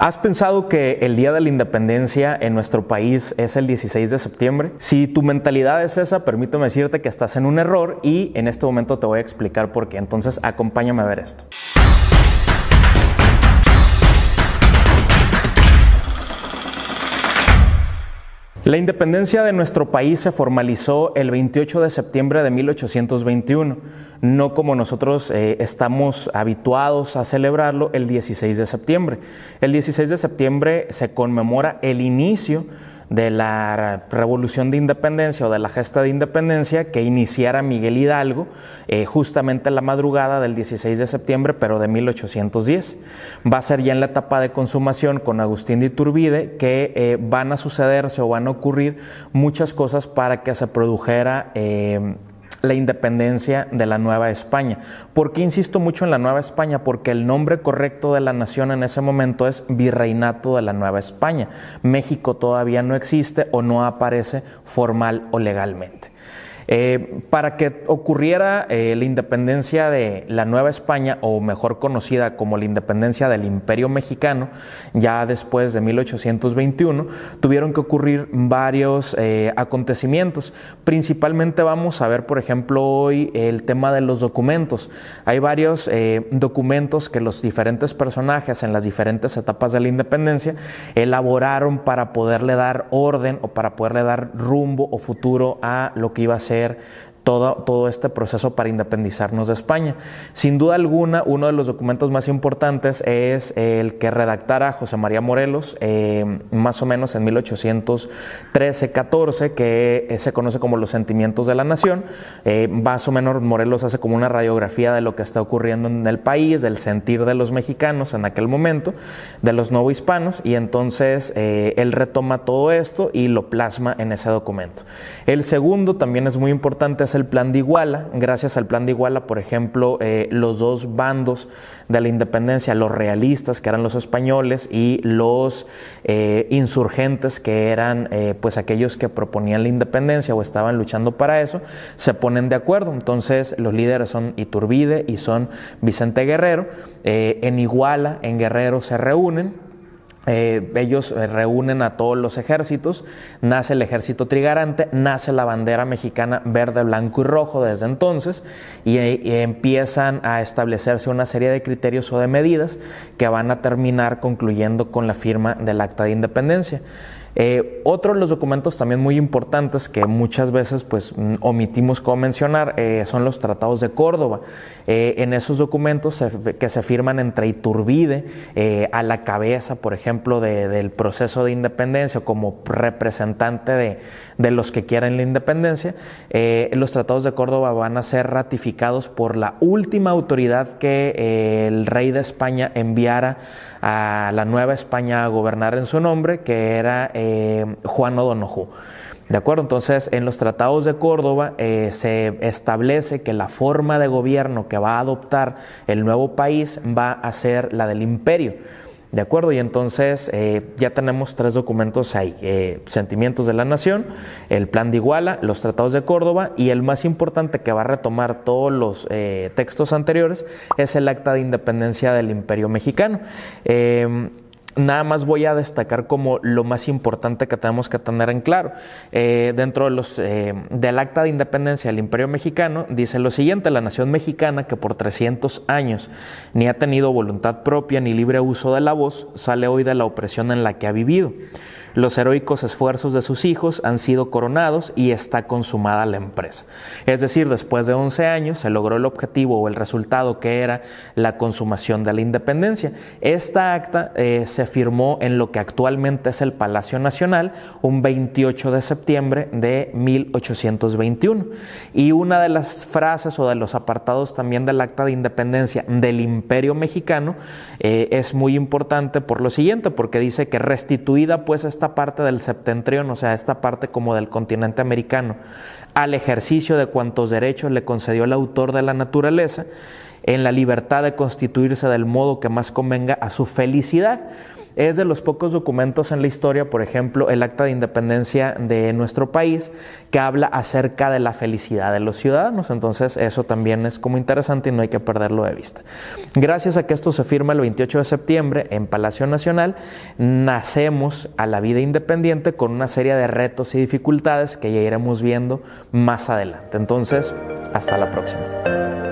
¿Has pensado que el Día de la Independencia en nuestro país es el 16 de septiembre? Si tu mentalidad es esa, permíteme decirte que estás en un error y en este momento te voy a explicar por qué. Entonces, acompáñame a ver esto. La independencia de nuestro país se formalizó el 28 de septiembre de 1821, no como nosotros eh, estamos habituados a celebrarlo el 16 de septiembre. El 16 de septiembre se conmemora el inicio de la revolución de independencia o de la gesta de independencia que iniciara Miguel Hidalgo eh, justamente en la madrugada del 16 de septiembre, pero de 1810. Va a ser ya en la etapa de consumación con Agustín de Iturbide que eh, van a sucederse o van a ocurrir muchas cosas para que se produjera eh, la independencia de la Nueva España. ¿Por qué insisto mucho en la Nueva España? Porque el nombre correcto de la nación en ese momento es Virreinato de la Nueva España. México todavía no existe o no aparece formal o legalmente. Eh, para que ocurriera eh, la independencia de la Nueva España, o mejor conocida como la independencia del Imperio Mexicano, ya después de 1821, tuvieron que ocurrir varios eh, acontecimientos. Principalmente vamos a ver, por ejemplo, hoy el tema de los documentos. Hay varios documentos que los diferentes personajes en las diferentes etapas de la independencia elaboraron para poderle dar orden o para poderle dar rumbo o futuro a lo que iba a ser mulher todo, todo, este proceso para independizarnos de España. Sin duda alguna, uno de los documentos más importantes es el que redactara José María Morelos, eh, más o menos en 1813-14, que eh, se conoce como Los Sentimientos de la Nación. Eh, más o menos Morelos hace como una radiografía de lo que está ocurriendo en el país, del sentir de los mexicanos en aquel momento, de los hispanos y entonces él retoma todo esto y lo plasma en ese documento. El segundo también es muy importante, es el plan de Iguala. Gracias al plan de Iguala, por ejemplo, eh, los dos bandos de la independencia, los realistas, que eran los españoles, y los eh, insurgentes, que eran eh, pues aquellos que proponían la independencia o estaban luchando para eso, se ponen de acuerdo. Entonces los líderes son Iturbide y son Vicente Guerrero. en Iguala, en Guerrero, se reúnen eh, ellos eh, reúnen a todos los ejércitos, nace el ejército trigarante, nace la bandera mexicana verde, blanco y rojo desde entonces y, y, empiezan a establecerse una serie de criterios o de medidas que van a terminar concluyendo con la firma del acta de independencia. Eh, otro de los documentos también muy importantes que muchas veces pues mm, omitimos como mencionar eh, son los tratados de Córdoba. Eh, en esos documentos que se firman entre Iturbide a la cabeza, por ejemplo, del proceso de independencia como representante de, de los que quieren la independencia, los tratados de Córdoba van a ser ratificados por la última autoridad que el rey de España enviara a la Nueva España a gobernar en su nombre, que era eh, Juan O'Donoghue. ¿De acuerdo? Entonces, en los tratados de Córdoba eh, se establece que la forma de gobierno que va a adoptar el nuevo país va a ser la del imperio. ¿De acuerdo? Y entonces eh, ya tenemos tres documentos ahí, eh, Sentimientos de la Nación, el Plan de Iguala, los Tratados de Córdoba y el más importante que va a retomar todos los eh, textos anteriores es el Acta de Independencia del Imperio Mexicano. Nada más voy a destacar como lo más importante que tenemos que tener en claro. Eh, dentro de los, eh, del acta de independencia del Imperio Mexicano dice lo siguiente, la nación mexicana que por 300 años ni ha tenido voluntad propia ni libre uso de la voz, sale hoy de la opresión en la que ha vivido. Los heroicos esfuerzos de sus hijos han sido coronados y está consumada la empresa. Es decir, después de 11 años se logró el objetivo o el resultado que era la consumación de la independencia. Esta acta eh, se firmó en lo que actualmente es el Palacio Nacional un 28 de septiembre de 1821. Y una de las frases o de los apartados también del acta de independencia del Imperio Mexicano eh, es muy importante por lo siguiente, porque dice que restituida pues esta parte del septentrión, o sea, esta parte como del continente americano, al ejercicio de cuantos derechos le concedió el autor de la naturaleza, en la libertad de constituirse del modo que más convenga a su felicidad. Es de los pocos documentos en la historia, por ejemplo, el acta de independencia de nuestro país, que habla acerca de la felicidad de los ciudadanos. Entonces, eso también es como interesante y no hay que perderlo de vista. Gracias a que esto se firma el 28 de septiembre en Palacio Nacional, nacemos a la vida independiente con una serie de retos y dificultades que ya iremos viendo más adelante. Entonces, hasta la próxima.